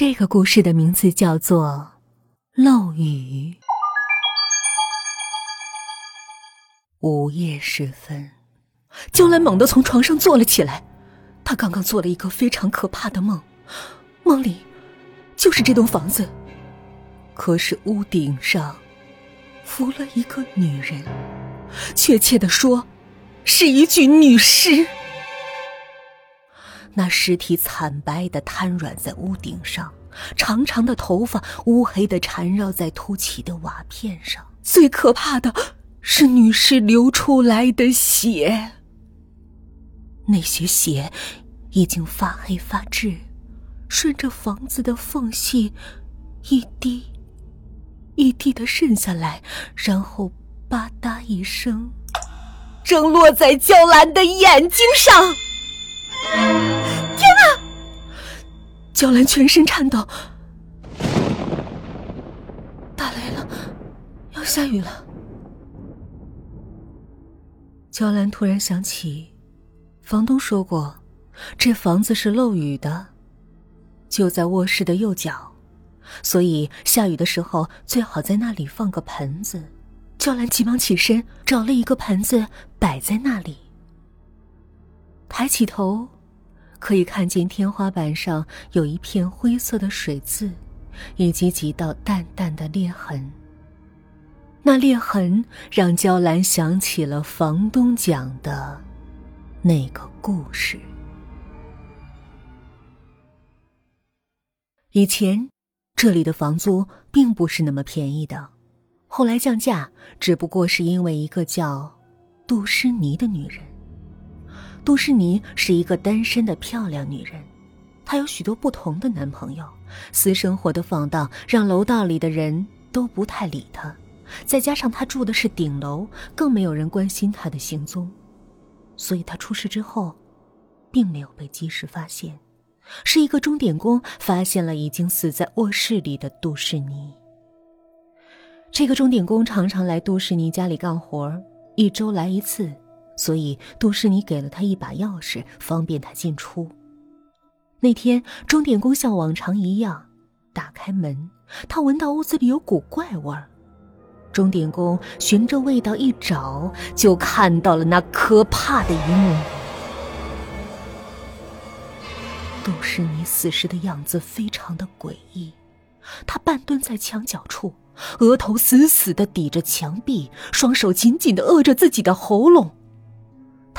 这个故事的名字叫做《漏雨》。午夜时分，娇兰猛地从床上坐了起来。她刚刚做了一个非常可怕的梦，梦里就是这栋房子，可是屋顶上浮了一个女人，确切的说，是一具女尸。那尸体惨白的瘫软在屋顶上，长长的头发乌黑的缠绕在凸起的瓦片上。最可怕的是女尸流出来的血，那些血已经发黑发滞，顺着房子的缝隙一滴一滴的渗下来，然后吧嗒一声，正落在娇兰的眼睛上。娇兰全身颤抖，打雷了，要下雨了。娇兰突然想起，房东说过，这房子是漏雨的，就在卧室的右角，所以下雨的时候最好在那里放个盆子。娇兰急忙起身，找了一个盆子摆在那里，抬起头。可以看见天花板上有一片灰色的水渍，以及几道淡淡的裂痕。那裂痕让娇兰想起了房东讲的那个故事。以前这里的房租并不是那么便宜的，后来降价，只不过是因为一个叫杜诗妮的女人。杜诗妮是一个单身的漂亮女人，她有许多不同的男朋友，私生活的放荡让楼道里的人都不太理她。再加上她住的是顶楼，更没有人关心她的行踪，所以她出事之后，并没有被及时发现。是一个钟点工发现了已经死在卧室里的杜诗妮。这个钟点工常常来杜诗妮家里干活，一周来一次。所以，杜诗妮给了他一把钥匙，方便他进出。那天，钟点工像往常一样打开门，他闻到屋子里有股怪味儿。钟点工循着味道一找，就看到了那可怕的一幕：杜诗妮死时的样子非常的诡异，他半蹲在墙角处，额头死死的抵着墙壁，双手紧紧的扼着自己的喉咙。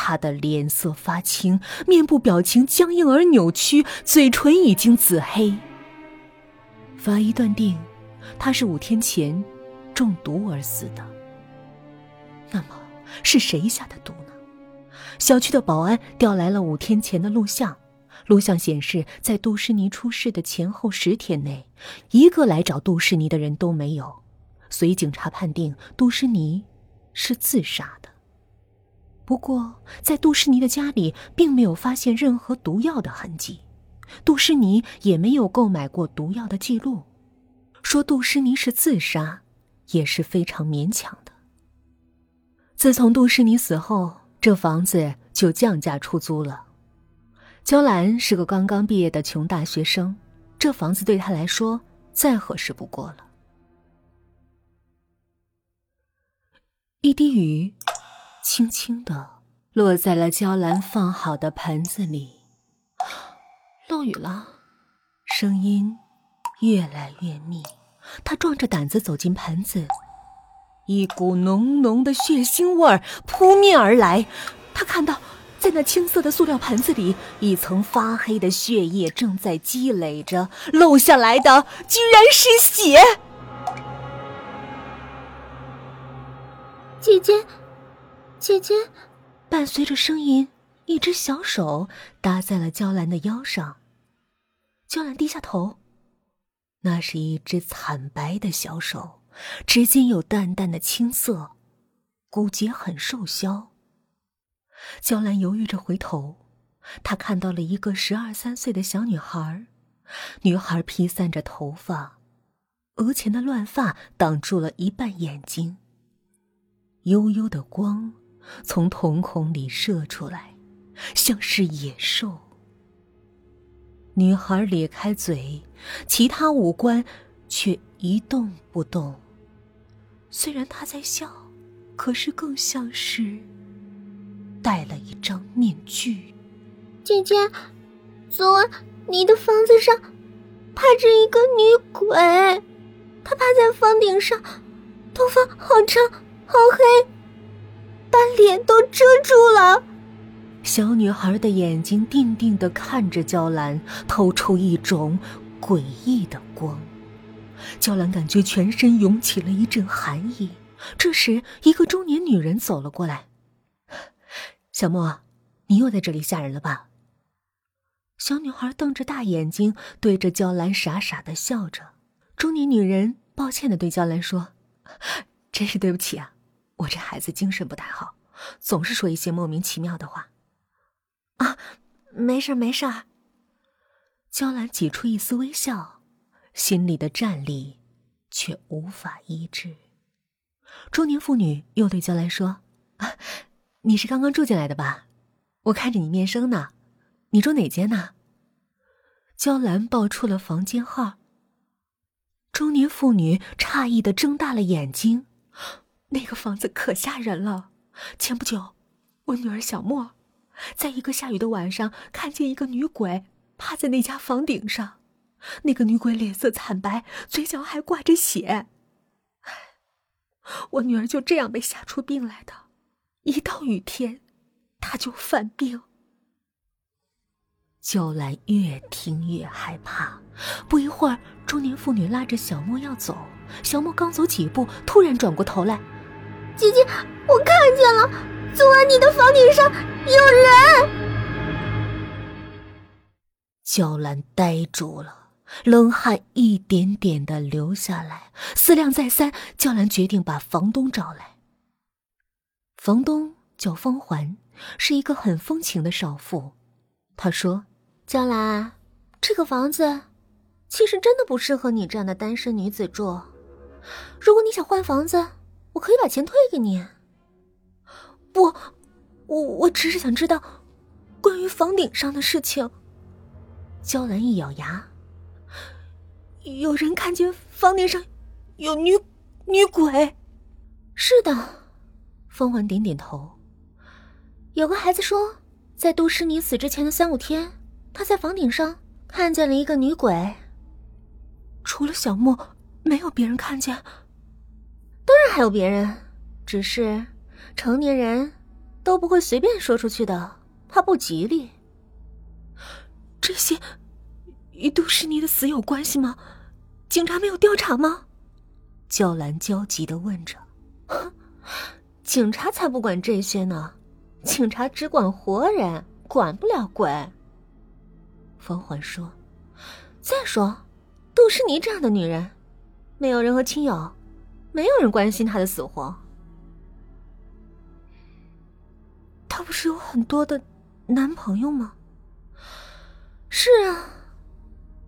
他的脸色发青，面部表情僵硬而扭曲，嘴唇已经紫黑。法医断定，他是五天前中毒而死的。那么，是谁下的毒呢？小区的保安调来了五天前的录像，录像显示，在杜诗妮出事的前后十天内，一个来找杜诗妮的人都没有，所以警察判定杜诗妮是自杀的。不过，在杜诗妮的家里并没有发现任何毒药的痕迹，杜诗妮也没有购买过毒药的记录。说杜诗妮是自杀，也是非常勉强的。自从杜诗妮死后，这房子就降价出租了。娇兰是个刚刚毕业的穷大学生，这房子对她来说再合适不过了。一滴雨。轻轻的落在了娇兰放好的盆子里。漏雨了，声音越来越密。他壮着胆子走进盆子，一股浓浓的血腥味儿扑面而来。他看到，在那青色的塑料盆子里，一层发黑的血液正在积累着，漏下来的居然是血。姐姐。姐姐，伴随着声音，一只小手搭在了娇兰的腰上。娇兰低下头，那是一只惨白的小手，指尖有淡淡的青色，骨节很瘦削。娇兰犹豫着回头，她看到了一个十二三岁的小女孩，女孩披散着头发，额前的乱发挡住了一半眼睛，幽幽的光。从瞳孔里射出来，像是野兽。女孩咧开嘴，其他五官却一动不动。虽然她在笑，可是更像是戴了一张面具。姐姐，昨晚你的房子上趴着一个女鬼，她趴在房顶上，头发好长好黑，把脸都遮住了。小女孩的眼睛定定的看着娇兰，透出一种诡异的光。娇兰感觉全身涌起了一阵寒意。这时，一个中年女人走了过来：“小莫，你又在这里吓人了吧？”小女孩瞪着大眼睛，对着娇兰傻傻的笑着。中年女人抱歉的对娇兰说：“真是对不起啊，我这孩子精神不太好，总是说一些莫名其妙的话。”啊，没事没事。娇兰挤出一丝微笑，心里的战栗却无法医治。中年妇女又对娇兰说：“你是刚刚住进来的吧？我看着你面生呢。你住哪间呢？”娇兰报出了房间号。中年妇女诧异的睁大了眼睛：“那个房子可吓人了！前不久，我女儿小莫。”在一个下雨的晚上，看见一个女鬼趴在那家房顶上，那个女鬼脸色惨白，嘴角还挂着血。我女儿就这样被吓出病来的，一到雨天，她就犯病。娇兰越听越害怕，不一会儿，中年妇女拉着小莫要走，小莫刚走几步，突然转过头来：“姐姐，我看见了。”昨晚你的房顶上有人，娇兰呆住了，冷汗一点点的流下来。思量再三，娇兰决定把房东找来。房东叫方环，是一个很风情的少妇。他说：“娇兰，这个房子其实真的不适合你这样的单身女子住。如果你想换房子，我可以把钱退给你。”不，我我只是想知道关于房顶上的事情。娇兰一咬牙，有人看见房顶上有女女鬼。是的，风环点点头。有个孩子说，在杜诗妮死之前的三五天，他在房顶上看见了一个女鬼。除了小莫，没有别人看见。当然还有别人，只是。成年人都不会随便说出去的，怕不吉利。这些与杜诗妮的死有关系吗？警察没有调查吗？娇兰焦急的问着。警察才不管这些呢，警察只管活人，管不了鬼。冯环说。再说，杜诗妮这样的女人，没有任何亲友，没有人关心她的死活。她不是有很多的男朋友吗？是啊，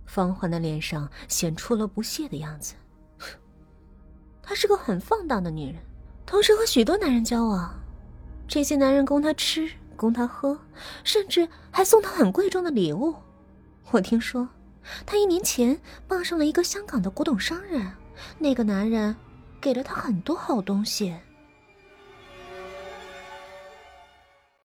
方环的脸上显出了不屑的样子。她是个很放荡的女人，同时和许多男人交往。这些男人供她吃，供她喝，甚至还送她很贵重的礼物。我听说，她一年前傍上了一个香港的古董商人，那个男人给了他很多好东西。